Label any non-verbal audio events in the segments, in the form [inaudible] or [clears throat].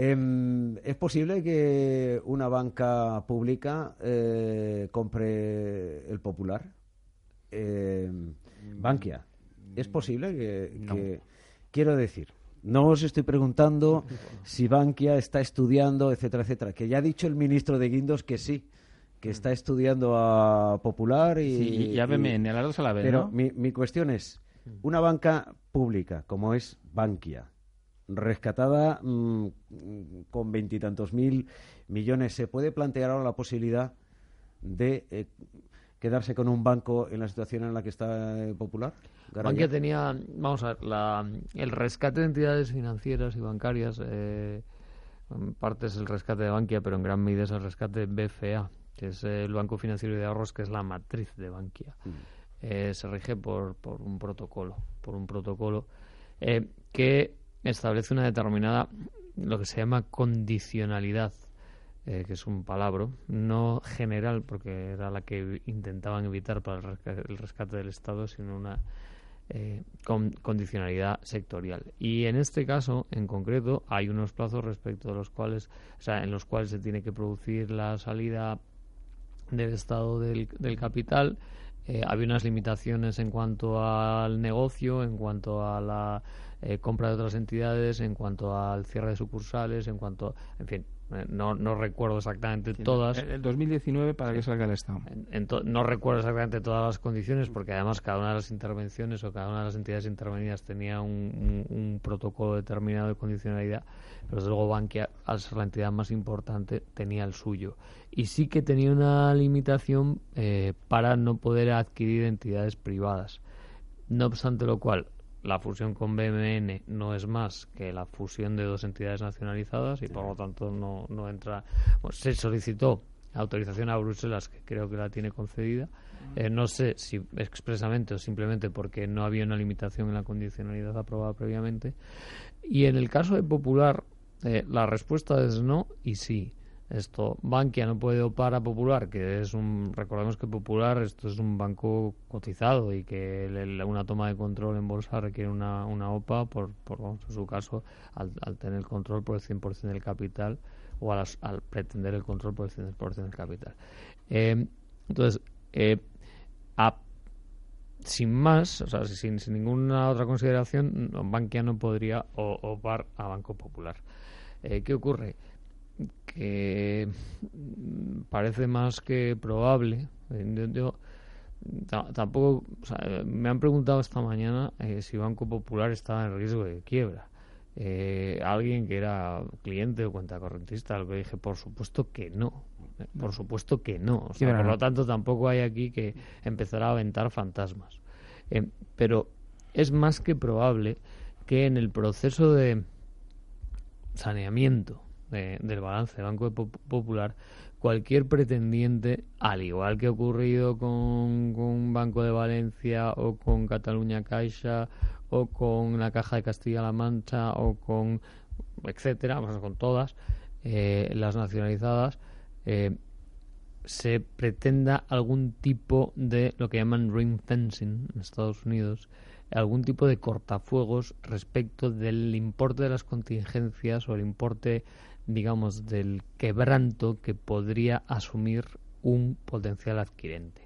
Em, ¿Es posible que una banca pública eh, compre el Popular? Em, Bankia. ¿Es posible que, Quiero decir, no os estoy preguntando si Bankia está estudiando, etcétera, etcétera. Que ya ha dicho el ministro de Guindos que sí, que mm. está estudiando a Popular y... Sí, ya en a las dos a la vez, Pero mi, mi cuestión es, mm. una banca pública como es Bankia, rescatada mm, con veintitantos mil millones, ¿se puede plantear ahora la posibilidad de eh, quedarse con un banco en la situación en la que está eh, Popular? Bankia tenía, vamos a ver, el rescate de entidades financieras y bancarias, eh, en parte es el rescate de Bankia, pero en gran medida es el rescate de BFA, que es el Banco Financiero de Ahorros, que es la matriz de Bankia. Mm. Eh, se rige por, por un protocolo, por un protocolo eh, que establece una determinada, lo que se llama condicionalidad, eh, que es un palabra, no general, porque era la que intentaban evitar para el rescate, del Estado, sino una con, condicionalidad sectorial. Y en este caso, en concreto, hay unos plazos respecto de los cuales, o sea, en los cuales se tiene que producir la salida del estado del, del capital eh, había unas limitaciones en cuanto al negocio, en cuanto a la eh, compra de otras entidades, en cuanto al cierre de sucursales, en cuanto, en fin, eh, no, no recuerdo exactamente todas. El, 2019 para que salga el Estado. no recuerdo exactamente todas las condiciones porque además cada una de las intervenciones o cada una de las entidades intervenidas tenía un, un, protocolo determinado de condicionalidad, pero desde luego Bankia, al ser la entidad más importante, tenía el suyo. Y sí que tenía una limitación eh, para no poder adquirir entidades privadas. No obstante lo cual, la fusión con BMN no es más que la fusión de dos entidades nacionalizadas y por lo tanto no, no entra. se solicitó autorización a Bruselas, que creo que la tiene concedida. Eh, no sé si expresamente o simplemente porque no había una limitación en la condicionalidad aprobada previamente. Y en el caso de Popular, eh, la respuesta es no y sí esto Bankia no puede opar a Popular que es un recordemos que Popular esto es un banco cotizado y que una toma de control en bolsa requiere una, una OPA por, por en su caso al, tener el control por el 100% del capital o al, pretender el control por el 100% del capital eh, entonces eh, sin más, o sea, sin, sin ninguna otra consideración, Bankia no podría opar a Banco Popular. Eh, ¿Qué ocurre? Que parece más que probable. Yo, tampoco, me han preguntado esta mañana eh, si Banco Popular estaba en riesgo de quiebra. Eh, alguien que era cliente o cuenta correntista, lo que dije, por supuesto que no. Por supuesto que no. por lo tanto, tampoco hay aquí que empezar a aventar fantasmas. Eh, pero es más que probable que en el proceso de saneamiento del balance del Banco Popular, cualquier pretendiente, al igual que ha ocurrido con, con Banco de Valencia o con Cataluña Caixa o con la Caja de Castilla-La Mancha o con etcétera, con todas eh, las nacionalizadas, eh, se pretenda algún tipo de lo que llaman ring fencing en Estados Unidos, algún tipo de cortafuegos respecto del importe de las contingencias o el importe digamos, del quebranto que podría asumir un potencial adquirente.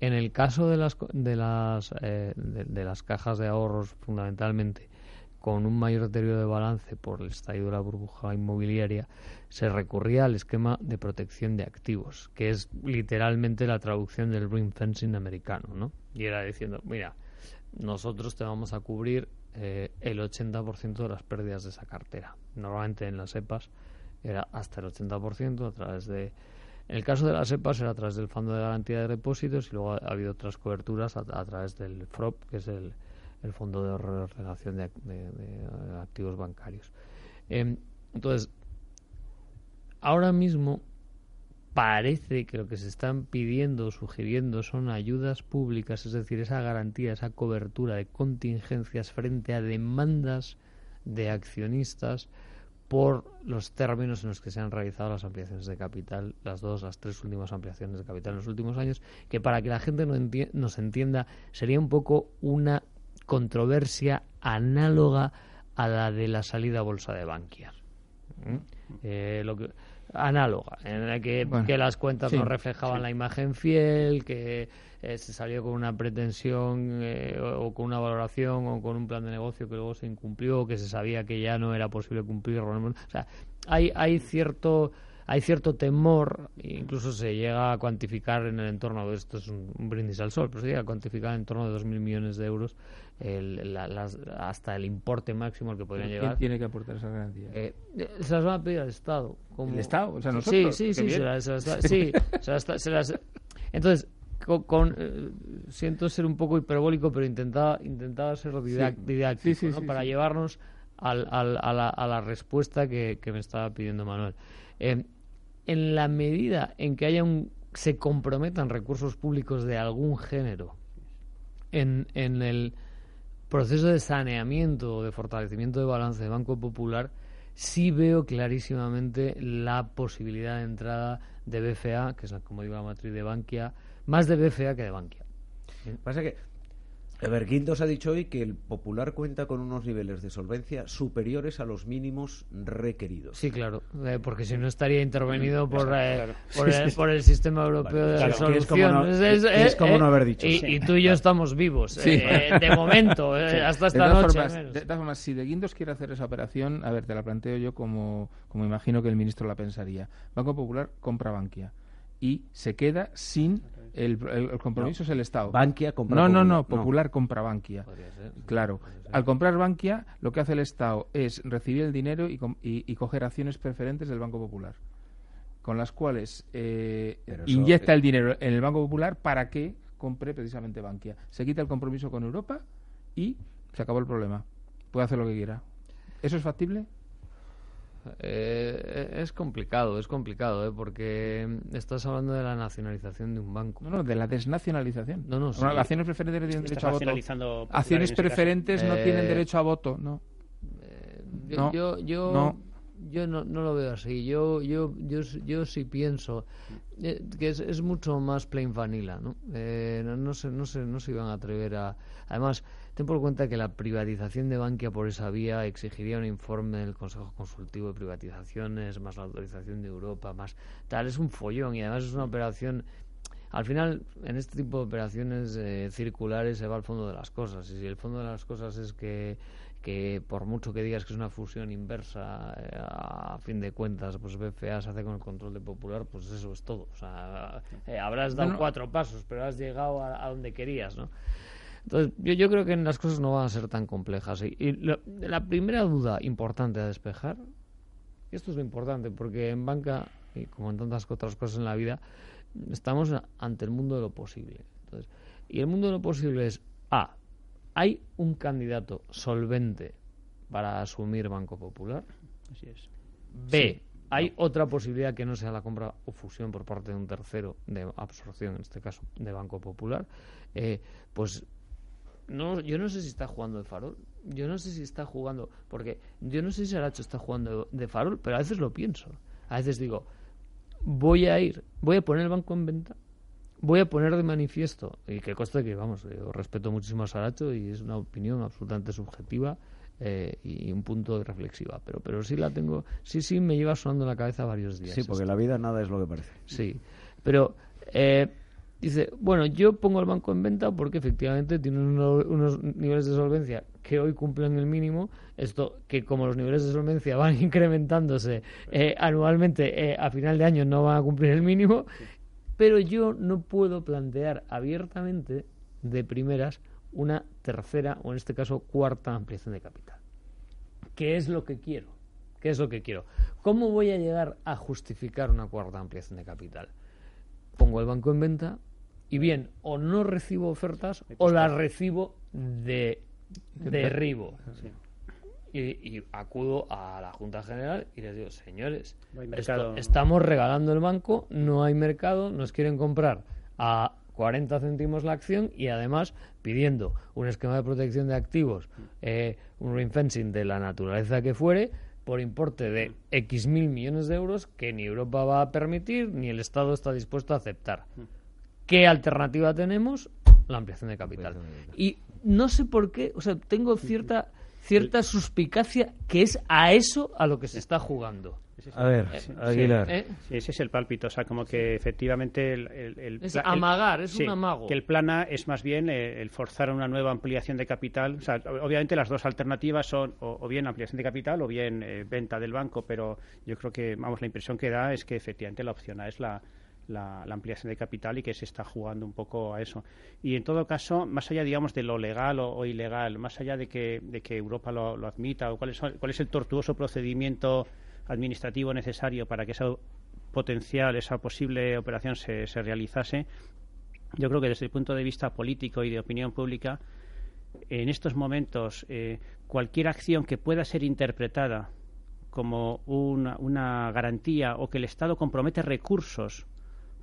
En el caso de las, de las, eh, de, las cajas de ahorros, fundamentalmente, con un mayor deterioro de balance por el estallido de la burbuja inmobiliaria, se recurría al esquema de protección de activos, que es literalmente la traducción del ring fencing americano, ¿no? Y era diciendo, mira, nosotros te vamos a cubrir eh, el 80% de las pérdidas de esa cartera. Normalmente en las EPAs era hasta el 80% a través de... En el caso de las EPAs era a través del Fondo de Garantía de Depósitos y luego ha, habido otras coberturas a, través del FROP, que es el, Fondo de Relación de, Activos Bancarios. Em, entonces, ahora mismo parece que lo que se están pidiendo, sugiriendo, son ayudas públicas, es decir, esa garantía, esa cobertura de contingencias frente a demandas de accionistas por los términos en los que se han realizado las ampliaciones de capital, las dos, las tres últimas ampliaciones de capital en los últimos años, que para que la gente no nos entienda sería un poco una controversia análoga a la de la salida a bolsa de Bankia. ¿Mm? Eh, lo que, análoga, en la que, Bueno, que las cuentas sí, no reflejaban la imagen fiel, que eh, se salió con una pretensión eh, o, o con una valoración o con un plan de negocio que luego se incumplió, que se sabía que ya no era posible cumplirlo. O sea, hay, hay cierto hay cierto temor, incluso se llega a cuantificar en el entorno, esto es un, un brindis al sol, pero se llega a cuantificar en torno de 2.000 millones de euros el- la- las- hasta el importe máximo al que podrían ¿Quién llegar. tiene que aportar esa garantía? Eh, eh, se las van a pedir al Estado. como- ¿El Estado? O sea, nosotros. Sí, sí, sí. bien. Se las, se las- [laughs] sí, se las- se las- entonces, con, con, eh, siento ser un poco hiperbólico, pero intentaba, intentaba ser didac- didáctico Sí, sí, ¿no? sí, para llevarnos al, al- a, la, a la respuesta que, que me estaba pidiendo Manuel. Eh, en la medida en que haya un, se comprometan recursos públicos de algún género en, en el proceso de saneamiento o de fortalecimiento de balance de Banco Popular, sí veo clarísimamente la posibilidad de entrada de BFA, que es como digo la matriz de Bankia, más de BFA que de Bankia. Pasa que, a ver, Guindos ha dicho hoy que el Popular cuenta con unos niveles de solvencia superiores a los mínimos requeridos. Sí, claro, eh, porque si no estaría intervenido por, eh, claro. por, el, por el sistema europeo de Claro, que es como resolución. es como no haber dicho. Y, Sí. y tú y yo estamos vivos, Sí. eh, de momento, eh, hasta De esta todas, noche. formas, menos. de todas formas, si de Guindos quiere hacer esa operación, a ver, te la planteo yo como, como imagino que el ministro la pensaría. Banco Popular compra Bankia y se queda sin el, el- el compromiso es el Estado. Bankia compra No, no, Popular. no, No. Popular compra Bankia. Podría ser. Claro. Al comprar Bankia, lo que hace el Estado es recibir el dinero y, y- y coger acciones preferentes del Banco Popular, con las cuales eh, eso- inyecta el dinero en el Banco Popular para que compre precisamente Bankia. Se quita el compromiso con Europa y se acabó el problema. Puede hacer lo que quiera. ¿Eso es factible? Eh, es complicado, es complicado, ¿eh? porque estás hablando de la nacionalización de un banco. No, no, de la desnacionalización. No, no, sí. Bueno, Acciones preferentes no tienen Estás derecho a voto. Acciones caso. preferentes no Eh, tienen derecho a voto, no. Yo, No, yo, yo, no. yo no, no lo veo así. Yo, yo, yo, yo sí pienso eh, que es, es mucho más plain vanilla, ¿no? Eh, no, no se, no, se, no se iban a atrever a... Además, ten por cuenta que la privatización de Bankia por esa vía exigiría un informe del Consejo Consultivo de Privatizaciones, más la autorización de Europa, más tal. Es un follón y además es una operación... Al final, en este tipo de operaciones eh, circulares se va al fondo de las cosas. Y si el fondo de las cosas es que, que por mucho que digas que es una fusión inversa, eh, a fin de cuentas, pues BFA se hace con el control de Popular, pues eso es todo. O sea, eh, habrás dado Bueno. cuatro pasos, pero has llegado a, a donde querías, ¿no? Entonces, yo, yo creo que las cosas no van a ser tan complejas. Y, y lo- la primera duda importante a despejar, y esto es lo importante, porque en banca, y como en tantas otras cosas en la vida, estamos ante el mundo de lo posible. Entonces, y el mundo de lo posible es, A, ¿hay un candidato solvente para asumir Banco Popular? Así es. B, ¿hay otra posibilidad que no sea la compra o fusión por parte de un tercero de absorción, en este caso de Banco Popular? Eh, pues no, yo no sé si está jugando de farol. Yo no sé si está jugando. Porque yo no sé si Aracho está jugando de farol, pero a veces lo pienso. A veces digo, voy a ir, voy a poner el banco en venta, voy a poner de manifiesto, y que conste que, vamos, yo respeto muchísimo a Saracho y es una opinión absolutamente subjetiva eh, y un punto de reflexiva, pero, pero sí la tengo, sí, sí me lleva sonando en la cabeza varios días. Sí, porque la vida nada es lo que parece. Sí, pero eh, dice, bueno, yo pongo el banco en venta porque efectivamente tiene uno- unos niveles de solvencia que hoy cumplen el mínimo. Esto que como los niveles de solvencia van [laughs] incrementándose eh, anualmente, eh, a final de año no van a cumplir el mínimo. Pero yo no puedo plantear abiertamente de primeras una tercera o en este caso cuarta ampliación de capital. ¿Qué es lo que quiero? ¿Qué es lo que quiero? ¿Cómo voy a llegar a justificar una cuarta ampliación de capital? Pongo el banco en venta y bien, o no recibo ofertas o las recibo de derribo. Sí. Y, y acudo a la Junta General y les digo, señores, No esto- estamos regalando el banco, no hay mercado, nos quieren comprar a 40 céntimos la acción y además pidiendo un esquema de protección de activos, eh, un ring fencing de la naturaleza que fuere, por importe de X mil millones de euros que ni Europa va a permitir ni el Estado está dispuesto a aceptar. ¿Qué alternativa tenemos? La ampliación de capital. Y no sé por qué, o sea, tengo cierta cierta suspicacia que es a eso a lo que se está jugando. A ver, Aguilar. ¿Eh? Sí, ese es el pálpito. O sea, como que efectivamente el, el- el Es el- amagar, es sí, un amago. Que el plan A es más bien eh, el forzar una nueva ampliación de capital. O sea, obviamente las dos alternativas son o, o bien ampliación de capital o bien eh, venta del banco, pero yo creo que, vamos, la impresión que da es que efectivamente la opción A es la, la, ampliación de capital y que se está jugando un poco a eso. Y en todo caso, más allá, digamos, de lo legal o, o ilegal, más allá de que, de que Europa lo, lo admita o cuál es, cuál es el tortuoso procedimiento administrativo necesario para que esa potencial, esa posible operación se, se realizase, yo creo que desde el punto de vista político y de opinión pública, en estos momentos, eh, cualquier acción que pueda ser interpretada como una, una garantía o que el Estado compromete recursos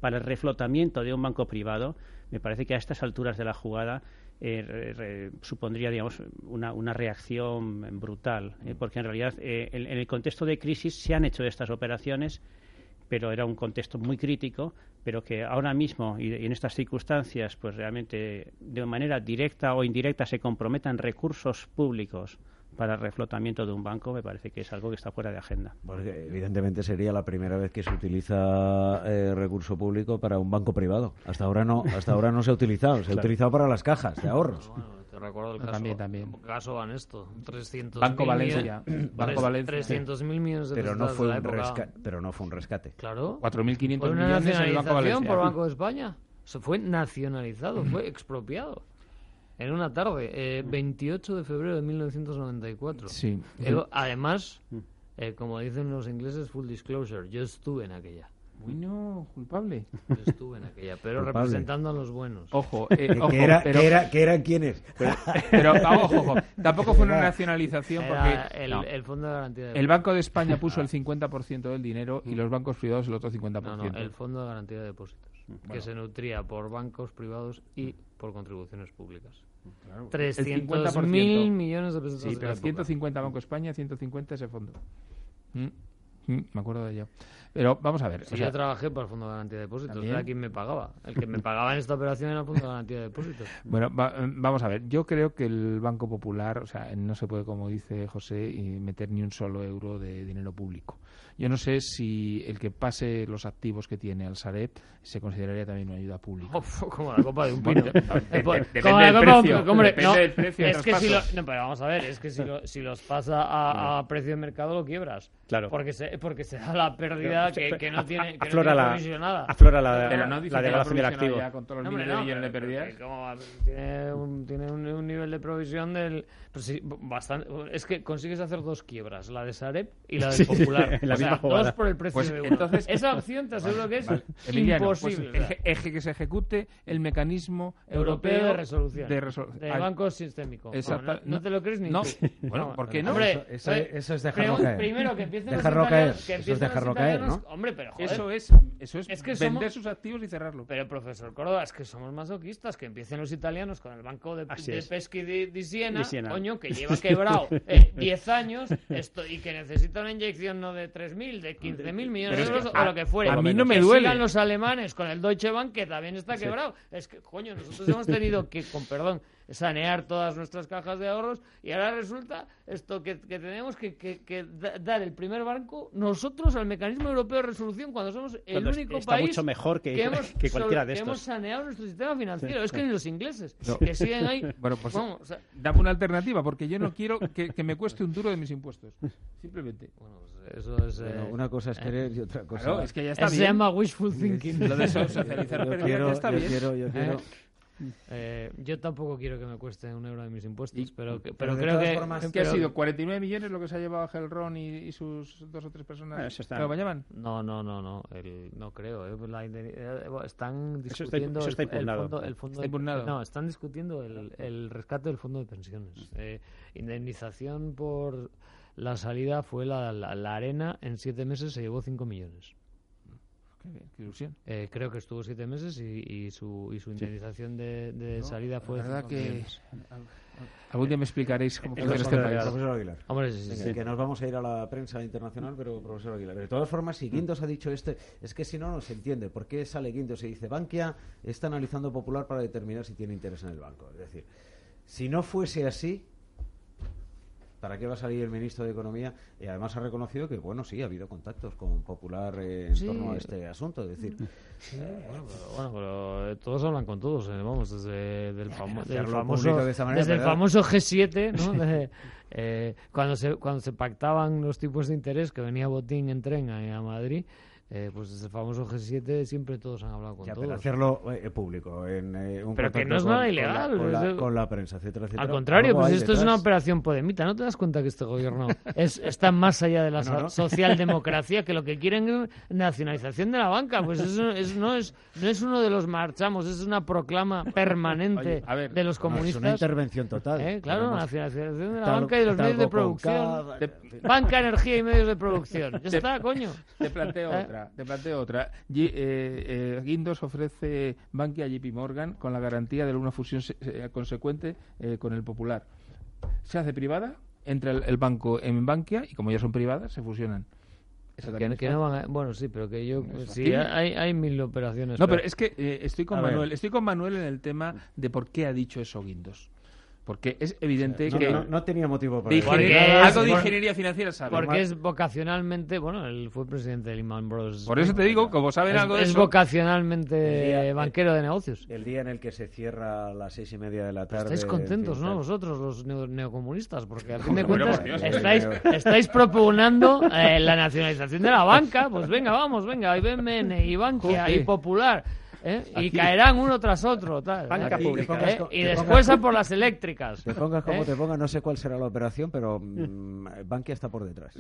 para el reflotamiento de un banco privado, me parece que a estas alturas de la jugada eh, re- re- supondría, digamos, una, una reacción brutal, eh, porque en realidad eh, en, en el contexto de crisis se han hecho estas operaciones pero era un contexto muy crítico, pero que ahora mismo y, y en estas circunstancias, pues realmente de manera directa o indirecta se comprometan recursos públicos para el reflotamiento de un banco, me parece que es algo que está fuera de agenda. Porque evidentemente sería la primera vez que se utiliza eh, recurso público para un banco privado. Hasta ahora no, hasta ahora no se ha utilizado, se ha [laughs] utilizado para las cajas de ahorros. Bueno, te recuerdo el No, caso, también, también. caso Banesto, 300 Banco Valencia. Banco Valencia. 300 mil millones de Pero no fue de la un época. rescate, pero no fue un rescate. Claro. 4.500 Fue una millones en el Banco Valencia. por Banco de España. Se fue nacionalizado, fue expropiado. En una tarde, eh, 28 de febrero de 1994. Sí. Eh, además, eh, como dicen los ingleses, full disclosure, yo estuve en aquella. Uy, no, culpable. Yo estuve en aquella, pero Culpable. representando a los buenos. Ojo, [laughs] eh, ojo, ¿Qué, era, pero, qué era, qué eran quiénes? pero, [laughs] ah, ojo, ojo, tampoco fue una nacionalización Era porque el, no. el Fondo de Garantía de el Banco de España puso [laughs] el 50% del dinero y los bancos privados el otro 50%. No, no, el Fondo de Garantía de Depósitos, que se nutría por bancos privados y por contribuciones públicas. Claro. 300 El 50%. mil millones de pesetas Sí, de pero la época. 150 Banco España, 150 ese fondo. Mm, mm, me acuerdo de ello. Pero vamos a ver. Sí, o sea, yo trabajé para el Fondo de Garantía de Depósitos, ¿También? era quien me pagaba. El que me pagaba en esta operación era el Fondo de Garantía de Depósitos. Bueno, va- eh, vamos a ver. Yo creo que el Banco Popular, o sea, no se puede, como dice José, meter ni un solo euro de dinero público. Yo no sé si el que pase los activos que tiene al Sareb se consideraría también una ayuda pública. Uf, como la copa de un pino. Eh, depende como la del copa de un precio, no, es que si lo, no, pero vamos a ver, es que si, lo- si los pasa a, a precio de mercado lo quiebras. Claro. Porque se, porque se da la pérdida que, que no tiene, que no aflora tiene la, aflora la, Pero no dice la que devaluación del activo. ya con todos los No, miles de no, millones de pero- pérdidas. tiene un, tiene un, un nivel de provisión del. pues sí, bastante, es que consigues hacer dos quiebras, la de Sareb y la del Sí, Popular. En la O sea, misma jugada. dos por el precio Pues de uno. entonces- Esa opción te aseguro que es Vale, Emiliano, pues, imposible. sea, eje- eje que se ejecute el mecanismo europeo europeo de resolución. de resolu- de banco sistémico. Exacta- No, no- no te lo crees ni no. tú. Bueno, ¿por qué no? Hombre, Eso- eso- eh, eso es dejarlo caer. Primero que empiecen Dejarlo los italianos. caer, Que eso es dejarlo caer, ¿no? Hombre, pero joder. Eso es, eso es, Es que vender somos- sus activos y cerrarlo. Pero, profesor Córdoba, es que somos masoquistas, que empiecen los italianos con el banco de, de. Peschi di, di Siena, coño, que lleva [laughs] quebrado eh, 10 años esto, y que necesita una inyección no de 3.000, de 15.000 millones de es que euros o lo que fuere. a mí no me Que duele. sigan los alemanes con el Deutsche Bank, que también está quebrado. Es que, coño, nosotros hemos tenido que, con perdón, sanear todas nuestras cajas de ahorros y ahora resulta esto que, que tenemos que, que- que da- dar el primer banco nosotros al mecanismo europeo de resolución cuando somos el Cuando único está país mucho mejor que- hemos que cualquiera de que hemos estos. saneado nuestro sistema financiero. Es que ni los ingleses, No. que siguen ahí. [laughs] Bueno, pues vamos, o sea, dame una alternativa, porque yo no quiero que, que me cueste un duro de mis impuestos. Simplemente. bueno, pues eso es. Bueno, eh, una cosa es querer y otra cosa... Claro, es que ya está eso se bien. llama wishful thinking. Lo de so- [laughs] socializar pérdidas quiero, ya está yo bien. quiero, yo quiero... Eh, yo tampoco quiero que me cueste un euro de mis impuestos, Y- pero, que- pero pero de creo todas que. formas- ¿Qué ha sido? ¿49 millones lo que se ha llevado Gelron y, y sus dos o tres personas eso está- que lo? No, no, no, no, el- no creo. eh, eh, están está- discutiendo eso está el- fondo, el fondo Está de- impugnado. no, están discutiendo el, el rescate del fondo de pensiones. Eh, indemnización por la salida fue la, la, la arena en siete meses se llevó 5 millones. Qué, bien, qué ilusión. Eh, creo que estuvo siete meses y, y su, y su indemnización de, de salida fue La verdad que algún día me explicaréis cómo funciona este que- país. Profesor Aguilar. Hombre, sí, sí, Venga, sí. que nos vamos a ir a la prensa internacional, pero profesor Aguilar. De todas formas, si Guindos ha dicho este, es que si no, no se entiende. ¿Por qué sale Guindos y dice Bankia está analizando Popular para determinar si tiene interés en el banco? Es decir, si no fuese así, ¿Para qué va a salir el ministro de Economía? Y además ha reconocido que, bueno, sí, ha habido contactos con Popular eh, en Sí. torno a este asunto. Es decir, Bueno, pero, bueno, pero, eh, todos hablan con todos, eh, vamos, desde del, famo- del hacerlo famoso, de manera, desde el famoso G7, ¿no? De, eh, cuando se cuando se pactaban los tipos de interés que venía Botín en tren a, a Madrid, eh, pues desde el famoso G7 siempre todos han hablado con ya, pero todos. hacerlo eh, público, en eh, un Pero que no es con- nada con la- ilegal, Con la, es- con la prensa, etcétera, etcétera. Al contrario, pues esto es una detrás. operación podemita. ¿No te das cuenta que este gobierno es, está más allá de la No, no. [laughs] so- socialdemocracia, que lo que quieren es nacionalización de la banca? Pues eso es- no, es, no es uno de los marchamos, es una proclama permanente Oye, ver, de los No, es una comunistas. intervención total. Eh, Claro, Además, nacionalización de la banca y los medios de con producción. Fin. Banca, energía y medios de producción. Ya está, coño. Te planteo ¿Eh? Otra, te planteo otra. Eh, eh, Guindos ofrece Bankia a JP Morgan con la garantía de una fusión se- consecuente eh, con el Popular. Se hace privada, entra el, el banco en Bankia y como ya son privadas, se fusionan. Que, también que está. no van a- bueno, sí, pero que yo... Sí, hay, hay mil operaciones. No, pero es que eh, estoy con A ver. Manuel, estoy con Manuel en el tema de por qué ha dicho eso Guindos. Porque es evidente No, que no, no tenía motivo para de decirlo. Porque ingeniería- es- algo de ingeniería financiera sabe. Porque es vocacionalmente... Bueno, él fue presidente de Lehman Bros. Por eso te digo, como saben es, algo de es eso, vocacionalmente El día- banquero de negocios. El día en el que se cierra a las seis y media de la tarde. Estáis contentos, ¿no? Vosotros, los neo- neocomunistas, porque al fin [laughs] de cuentas Dios, estáis, estáis proponiendo eh, la nacionalización de la banca. Pues venga, vamos, venga, y BMN, y Bankia, y. Popular. ¿Eh? Y Aquí- caerán uno tras otro. Tal, Banca ¿eh? pública. ¿eh? Pongas- Y te después pongas- a por las eléctricas. Te pongas como ¿eh? te pongas, no sé cuál será la operación, pero [laughs] mm, Bankia está por detrás.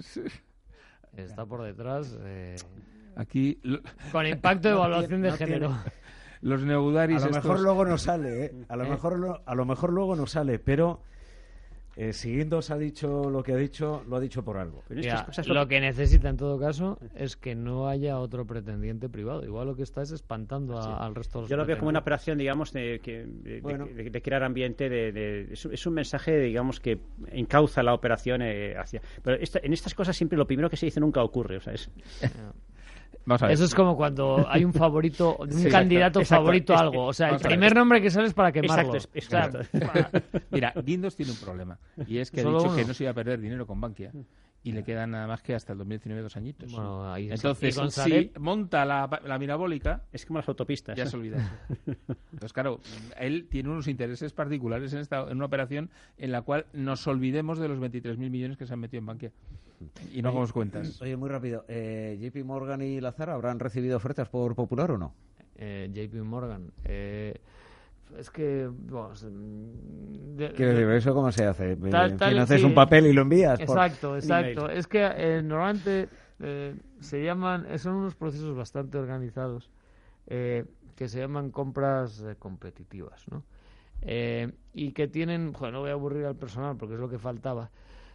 Está por detrás. eh, aquí lo- con impacto de [laughs] No evaluación tiene- de no género. tiene- los A neudaris lo mejor estos- luego no sale, ¿eh? A lo ¿Eh? mejor lo- a lo mejor luego no sale, pero eh, si Guindos ha dicho lo que ha dicho, lo ha dicho por algo. Pero estas Mira, cosas lo que necesita en todo caso es que no haya otro pretendiente privado. Igual lo que está es espantando a- al resto de los Yo lo veo como una operación, digamos, de, que- de- de- Bueno. de- de crear ambiente. De, de- es, un- es un mensaje, digamos, que encauza la operación eh, hacia. Pero esta- en estas cosas siempre lo primero que se dice nunca ocurre. O sea, es, Vamos a ver. Eso es como cuando hay un favorito, [laughs] un Sí, candidato exacto, favorito a algo. O sea, el primer nombre que sale es para quemarlo. Exacto. [laughs] Mira, Guindos tiene un problema. Y es que ha dicho uno. que no se iba a perder dinero con Bankia. Y le quedan nada más que hasta el 2019 dos añitos. Bueno, ahí. Entonces, si monta la, la mirabólica, es como las autopistas. ya se olvida. Entonces, claro, él tiene unos intereses particulares en, esta, en una operación en la cual nos olvidemos de los 23.000 millones que se han metido en Bankia. Y no hagamos cuentas. [clears throat] Oye, muy rápido, eh, JP Morgan y Lazar habrán recibido ofertas por Popular o no? eh, JP Morgan. eh, es que. bueno, se- mm, de- Quiero decir, ¿eso cómo se hace? Eh, Tal- y haces un papel y lo envías. por- Exacto, exacto. email. Es que eh, normalmente eh, se llaman, eh, son unos procesos bastante organizados eh, que se llaman compras eh, competitivas, ¿no? Eh, y que tienen, bueno, no voy a aburrir al personal porque es lo que faltaba.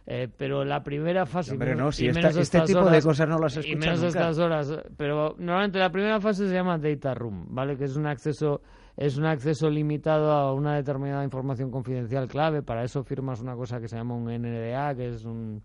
eh, pero la primera fase y Hombre, no, si y esta- menos este estas tipo de cosas no las y escuchas menos nunca. estas horas eh, pero normalmente la primera fase se llama data room vale que es un acceso es un acceso limitado a una determinada información confidencial clave. Para eso firmas una cosa que se llama un NDA que es un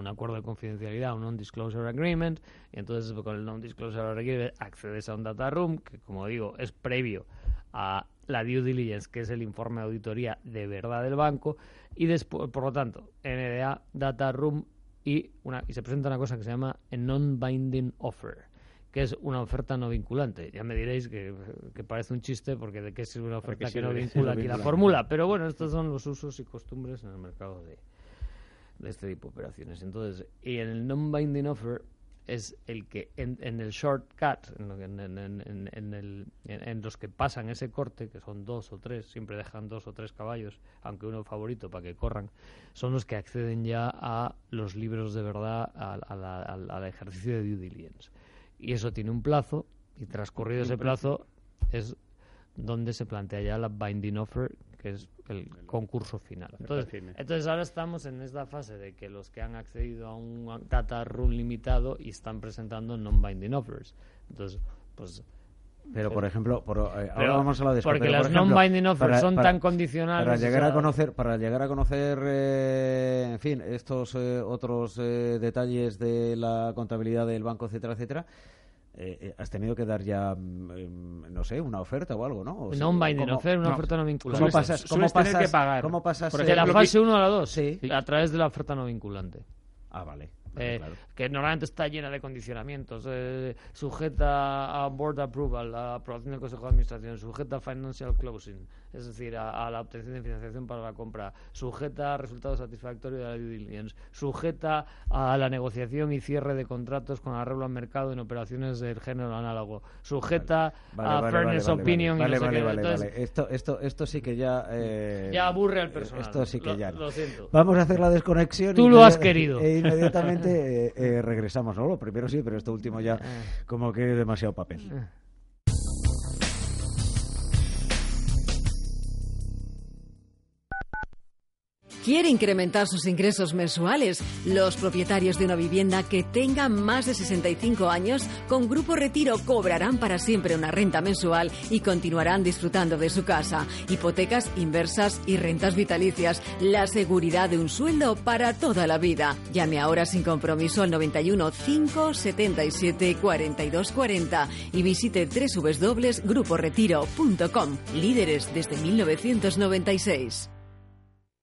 un acuerdo de confidencialidad, un non-disclosure agreement, y entonces con el non-disclosure agreement accedes a un data room, que como digo, es previo a la due diligence, que es el informe de auditoría de verdad del banco, y después, por lo tanto, NDA, data room, y, una, y se presenta una cosa que se llama non-binding offer, que es una oferta no vinculante. Ya me diréis que, que parece un chiste, porque de qué sirve una oferta que no vincula aquí la fórmula, pero bueno, estos son los usos y costumbres en el mercado de, de este tipo de operaciones. Entonces, y en el non-binding offer es el que en, en el shortcut, en, en, en- el- en- los que pasan ese corte, que son dos o tres, siempre dejan dos o tres caballos, aunque uno favorito para que corran, son los que acceden ya a los libros de verdad, a- a la- al, al ejercicio de due diligence. Y eso tiene un plazo, y transcurrido ese plazo es donde se plantea ya la binding offer, que es el concurso final. Entonces, entonces ahora estamos en esta fase de que los que han accedido a un data room limitado y están presentando non-binding offers. Entonces, pues Pero, por ejemplo, por, eh, ahora Pero- vamos a la después, porque pero, las por ejemplo, non-binding offers para- son para- tan condicionales. Para o llegar a sea, conocer, para llegar a conocer, eh, en fin, estos eh, otros eh, detalles de la contabilidad del banco, etcétera, etcétera, eh, eh, has tenido que dar ya, mm, em, no sé, una oferta o algo, ¿no? O sea, No un binding ¿cómo- offer, una no. oferta no vinculante. ¿Cómo pasas, cómo pasas, que pagar. ¿Cómo pasas? Por eh, de la ejemplo, fase 1 a la 2, Sí. a través de la oferta no vinculante. Ah, vale. Eh, claro. que normalmente está llena de condicionamientos, eh, sujeta a board approval, a aprobación del Consejo de Administración, sujeta a financial closing, es decir, a, a la obtención de financiación para la compra, sujeta a resultado satisfactorio de la due diligence, sujeta a la negociación y cierre de contratos con arreglo al mercado en operaciones del género análogo, sujeta Vale, a fairness vale, opinion y no sé vale, qué. Entonces, vale. Esto, esto, esto sí que ya... eh, ya aburre al personal. Esto sí que Lo- ya... Lo siento. Vamos a hacer la desconexión. Tú lo has querido. [laughs] E inmediatamente [laughs] eh, eh, regresamos. No, lo primero sí, pero esto último ya Eh. como que es demasiado papel. ¿Quiere incrementar sus ingresos mensuales? Los propietarios de una vivienda que tengan más de 65 años con Grupo Retiro cobrarán para siempre una renta mensual y continuarán disfrutando de su casa. Hipotecas inversas y rentas vitalicias. La seguridad de un sueldo para toda la vida. Llame ahora sin compromiso al 91 577 42 40 y visite www.gruporetiro.com. Líderes desde 1996.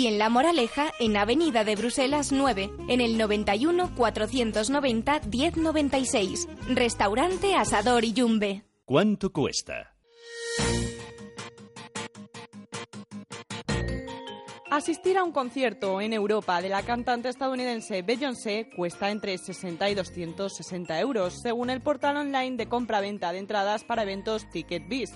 y en La Moraleja, en Avenida de Bruselas 9, en el 91 490 1096. Restaurante Asador y Yumbe. ¿Cuánto cuesta? Asistir a un concierto en Europa de la cantante estadounidense Beyoncé cuesta entre 60 y 260 euros, según el portal online de compra-venta de entradas para eventos TicketBiz.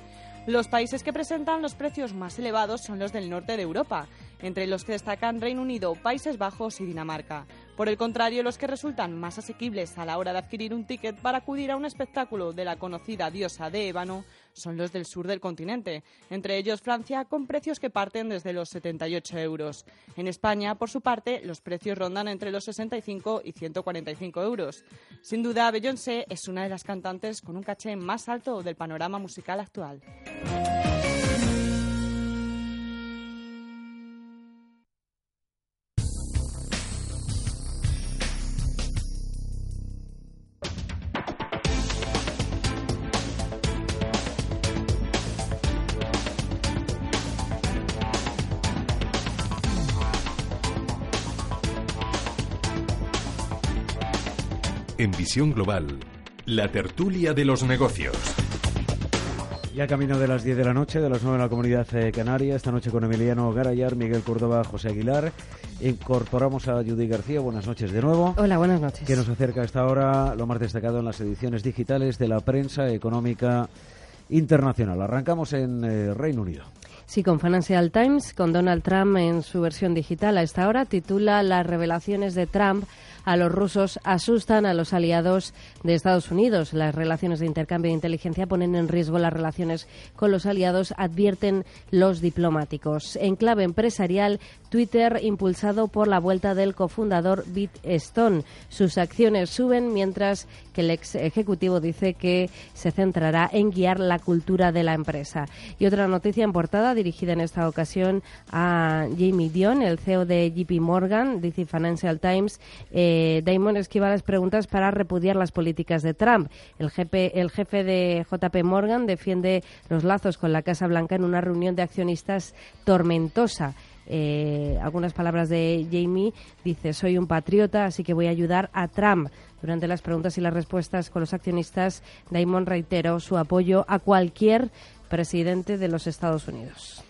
Los países que presentan los precios más elevados son los del norte de Europa, entre los que destacan Reino Unido, Países Bajos y Dinamarca. Por el contrario, los que resultan más asequibles a la hora de adquirir un ticket para acudir a un espectáculo de la conocida diosa de ébano son los del sur del continente, entre ellos Francia, con precios que parten desde los 78 euros. En España, por su parte, los precios rondan entre los 65 y 145 euros. Sin duda, Beyoncé es una de las cantantes con un caché más alto del panorama musical actual. Visión Global, la tertulia de los negocios. Ya camino de las 10 de la noche, de las 9 en la comunidad eh, canaria, esta noche con Emiliano Garayar, Miguel Córdoba, José Aguilar. Incorporamos a Judy García, buenas noches de nuevo. Hola, buenas noches. Que nos acerca a esta hora lo más destacado en las ediciones digitales de la prensa económica internacional. Arrancamos en eh, Reino Unido. Sí, con Financial Times, con Donald Trump en su versión digital a esta hora, titula Las revelaciones de Trump a los rusos asustan a los aliados de Estados Unidos. Las relaciones de intercambio de inteligencia ponen en riesgo las relaciones con los aliados, advierten los diplomáticos. En clave empresarial, Twitter impulsado por la vuelta del cofundador Bitstone. Sus acciones suben mientras que el ex ejecutivo dice que se centrará en guiar la cultura de la empresa. Y otra noticia en portada dirigida en esta ocasión a Jamie Dion, el CEO de JP Morgan, dice Financial Times. Eh, Damon esquiva las preguntas para repudiar las políticas de Trump. El jefe, el jefe de JP Morgan defiende los lazos con la Casa Blanca en una reunión de accionistas tormentosa. Eh, algunas palabras de Jamie dice soy un patriota así que voy a ayudar a Trump durante las preguntas y las respuestas con los accionistas Damon reiteró su apoyo a cualquier presidente de los Estados Unidos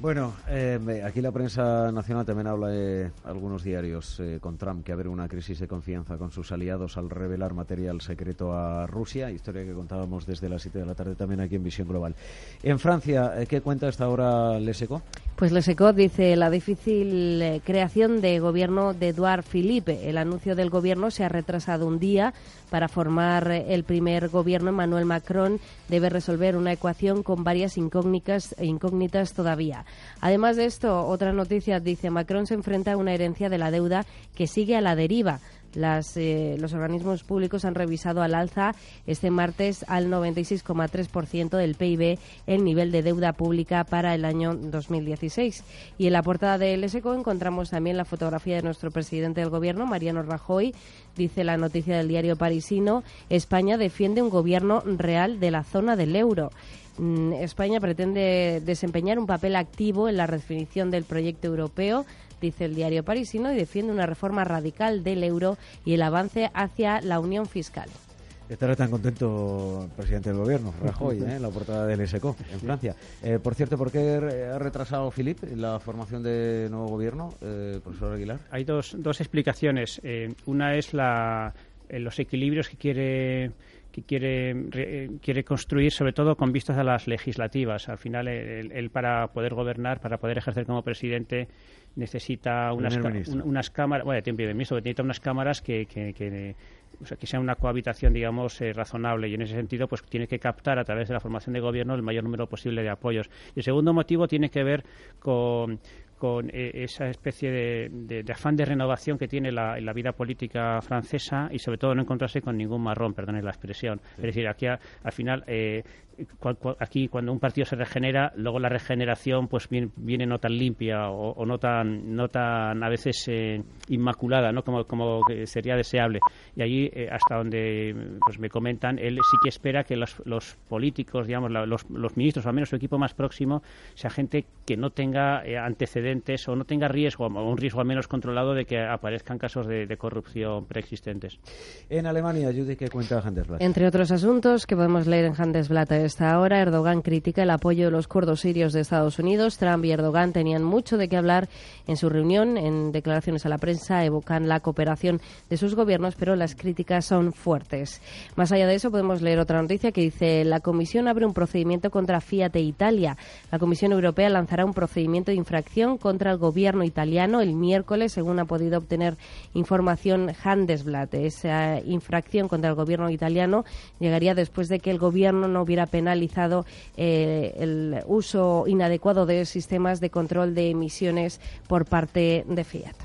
Bueno, eh, aquí la prensa nacional también habla de algunos diarios eh, con Trump que haber una crisis de confianza con sus aliados al revelar material secreto a Rusia, historia que contábamos desde las 7 de la tarde también aquí en Visión Global. En Francia, eh, ¿qué cuenta hasta ahora Leseco? Pues Le Secot dice la difícil eh, creación de gobierno de Eduard Philippe. El anuncio del gobierno se ha retrasado un día para formar el primer gobierno. Emmanuel Macron debe resolver una ecuación con varias incógnitas, incógnitas todavía. Además de esto, otra noticia dice Macron se enfrenta a una herencia de la deuda que sigue a la deriva. Eh, los organismos públicos han revisado al alza este martes al 96,3% del PIB el nivel de deuda pública para el año 2016. Y en la portada del SECO encontramos también la fotografía de nuestro presidente del gobierno, Mariano Rajoy. Dice la noticia del diario parisino, España defiende un gobierno real de la zona del euro. Mm, España pretende desempeñar un papel activo en la redefinición del proyecto europeo dice el diario parisino, y defiende una reforma radical del euro y el avance hacia la unión fiscal. Estará tan contento el presidente del gobierno, Rajoy, [laughs] ¿eh? en la portada del SECO, en Francia. Eh, por cierto, ¿por qué ha retrasado Philippe la formación de nuevo gobierno, eh, profesor Aguilar? Hay dos, dos explicaciones. una es la, los equilibrios que quiere que quiere, quiere construir, sobre todo con vistas a las legislativas. Al final, él, para poder gobernar, para poder ejercer como presidente, necesita unas, unas cámaras, bueno, tiene ministro, necesita unas cámaras que, que, que o sea, que sea una cohabitación, digamos, eh, razonable y en ese sentido, pues tiene que captar a través de la formación de gobierno el mayor número posible de apoyos. Y el segundo motivo tiene que ver con, con eh, esa especie de, afán de renovación que tiene la, la, vida política francesa y sobre todo no encontrarse con ningún marrón, perdone la expresión. Es decir, aquí al final eh, aquí cuando un partido se regenera, luego la regeneración pues viene, no tan limpia o, no tan no tan a veces eh, inmaculada, ¿no? Como, como sería deseable. Y allí eh, hasta donde pues me comentan, él sí que espera que los, los políticos, digamos, los, los, ministros o al menos su equipo más próximo sea gente que no tenga eh, antecedentes o no tenga riesgo o un riesgo al menos controlado de que aparezcan casos de, corrupción preexistentes. En Alemania, Judy, ¿qué cuenta Handelsblatt? Entre otros asuntos que podemos leer en Handelsblatt esta hora, Erdogan critica el apoyo de los kurdos sirios de Estados Unidos. Trump y Erdogan tenían mucho de qué hablar en su reunión. En declaraciones a la prensa evocan la cooperación de sus gobiernos, pero las críticas son fuertes. Más allá de eso, podemos leer otra noticia que dice la Comisión abre un procedimiento contra Fiat e Italia. La Comisión Europea lanzará un procedimiento de infracción contra el gobierno italiano el miércoles, según ha podido obtener información Handelsblatt. Esa infracción contra el gobierno italiano llegaría después de que el gobierno no hubiera penalizado eh, el uso inadecuado de sistemas de control de emisiones por parte de Fiat.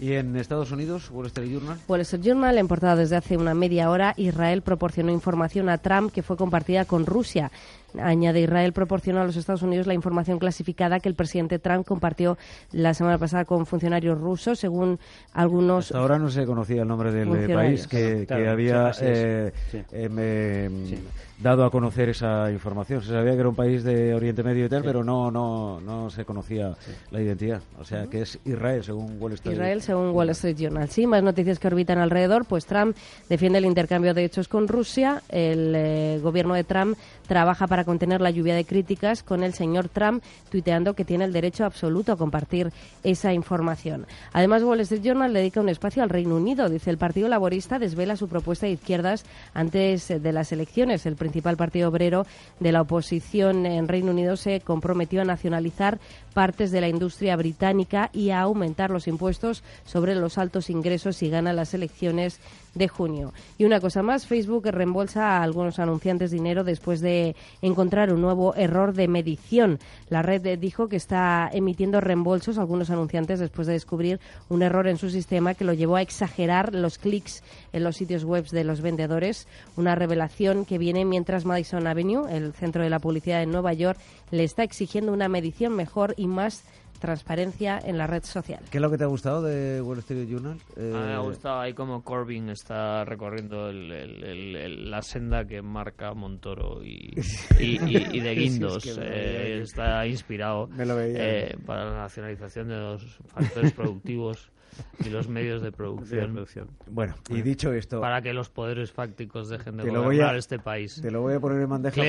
¿Y en Estados Unidos, Wall Street Journal? Wall Street Journal, en portada desde hace una media hora, Israel proporcionó información a Trump que fue compartida con Rusia. Añade Israel proporcionó a los Estados Unidos la información clasificada que el presidente Trump compartió la semana pasada con funcionarios rusos, según algunos. Hasta ahora no se conocía el nombre del país que, había eh, eh, dado a conocer esa información. Se sabía que era un país de Oriente Medio y tal, pero no, no, no se conocía la identidad. O sea, que es Israel, según Wall Street Israel, según Wall Street Journal. Sí, más noticias que orbitan alrededor. Pues Trump defiende el intercambio de hechos con Rusia. El eh, gobierno de Trump trabaja para contener la lluvia de críticas con el señor Trump tuiteando que tiene el derecho absoluto a compartir esa información. Además, Wall Street Journal dedica un espacio al Reino Unido. Dice el Partido Laborista desvela su propuesta de izquierdas antes de las elecciones. El principal partido obrero de la oposición en Reino Unido se comprometió a nacionalizar partes de la industria británica y a aumentar los impuestos sobre los altos ingresos si gana las elecciones de junio. Y una cosa más, Facebook reembolsa a algunos anunciantes dinero después de encontrar un nuevo error de medición. La red dijo que está emitiendo reembolsos a algunos anunciantes después de descubrir un error en su sistema que lo llevó a exagerar los clics en los sitios web de los vendedores. Una revelación que viene mientras Madison Avenue, el centro de la publicidad de Nueva York, le está exigiendo una medición mejor y más transparencia en la red social. ¿Qué es lo que te ha gustado de Wall Street Journal? me ha eh, gustado ahí como Corbyn está recorriendo la senda que marca Montoro y, [laughs] y, de Guindos. Eh, está inspirado eh, para la nacionalización de los factores [laughs] productivos y los medios de producción. Bueno, y dicho esto... Para que los poderes fácticos dejen de gobernar este país. Te lo voy a poner en bandeja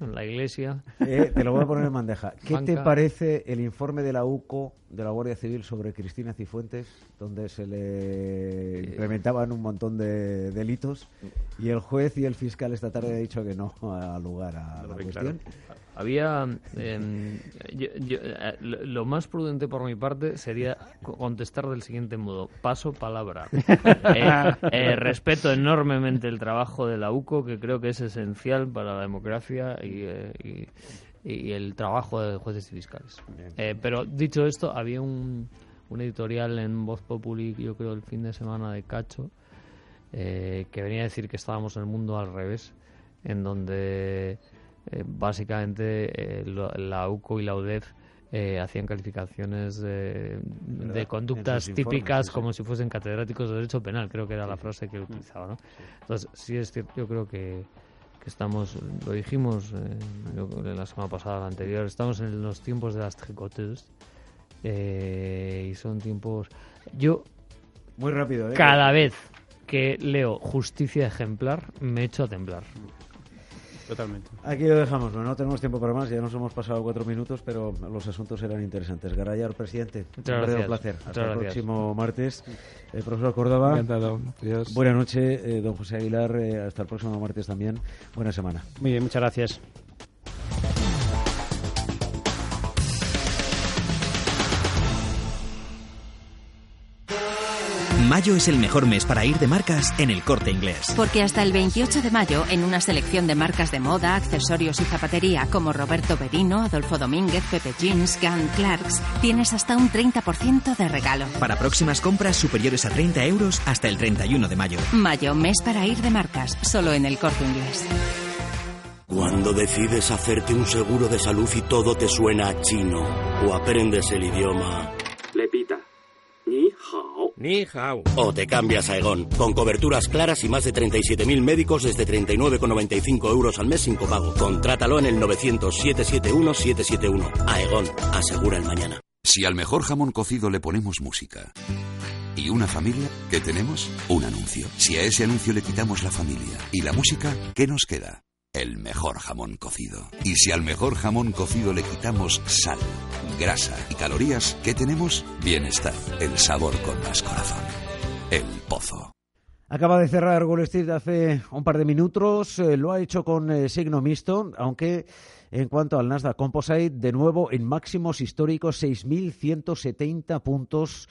en la iglesia. Eh, te lo voy a poner en bandeja. ¿Qué te parece el informe de la UCO, de la Guardia Civil, sobre Cristina Cifuentes, donde se le implementaban un montón de delitos y el juez y el fiscal esta tarde han dicho que no ha lugar a la cuestión? Había. em, yo- yo, eh, lo más prudente por mi parte sería co- contestar del siguiente modo: paso palabra. [laughs] Eh, eh, respeto enormemente el trabajo de la UCO, que creo que es esencial para la democracia y, eh, y- y el trabajo de jueces y fiscales. Pero dicho esto, había un, un editorial en Voz Populi, yo creo, el fin de semana de Cacho, eh, que venía a decir que estábamos en el mundo al revés, en donde básicamente eh, la UCO y la UDEF eh, hacían calificaciones de, de conductas informes, típicas sí, sí. como si fuesen catedráticos de derecho penal, creo que era la frase que utilizaba. ¿no? Entonces, sí es cierto, yo creo que, que estamos, lo dijimos eh, yo la semana pasada, la anterior, estamos en los tiempos de las tricotes eh, y son tiempos... Yo Muy rápido, ¿eh? cada vez que leo justicia ejemplar me echo a temblar. Totalmente. Aquí lo dejamos, no, No tenemos tiempo para más, ya nos hemos pasado cuatro minutos, pero los asuntos eran interesantes. Garayar, presidente, Muchas un verdadero placer. Muchas Hasta el gracias. próximo martes. Eh, profesor Córdoba, buenas noches. Eh, don José Aguilar, eh, hasta el próximo martes también. Buena semana. Muy bien, muchas gracias. Mayo es el mejor mes para ir de marcas en el corte inglés. Porque hasta el 28 de mayo, en una selección de marcas de moda, accesorios y zapatería como Roberto Berino, Adolfo Domínguez, Pepe Jeans, Gun Clarks, tienes hasta un 30% de regalo. Para próximas compras superiores a 30 euros hasta el 31 de mayo. Mayo, mes para ir de marcas, solo en el corte inglés. Cuando decides hacerte un seguro de salud y todo te suena a chino o aprendes el idioma. Ni hao. o te cambias a Egon con coberturas claras y más de 37.000 médicos desde 39,95 euros al mes sin copago. Contrátalo en el 900-771-771. Aegon, asegura el mañana. Si al mejor jamón cocido le ponemos música y una familia, ¿qué tenemos? Un anuncio. Si a ese anuncio le quitamos la familia y la música, ¿qué nos queda? El mejor jamón cocido. Y si al mejor jamón cocido le quitamos sal, grasa y calorías, ¿qué tenemos? Bienestar. El sabor con más corazón. El pozo. Acaba de cerrar Wall Street hace un par de minutos, eh, lo ha hecho con eh, signo mixto, aunque en cuanto al Nasdaq Composite, de nuevo en máximos históricos, 6.170 puntos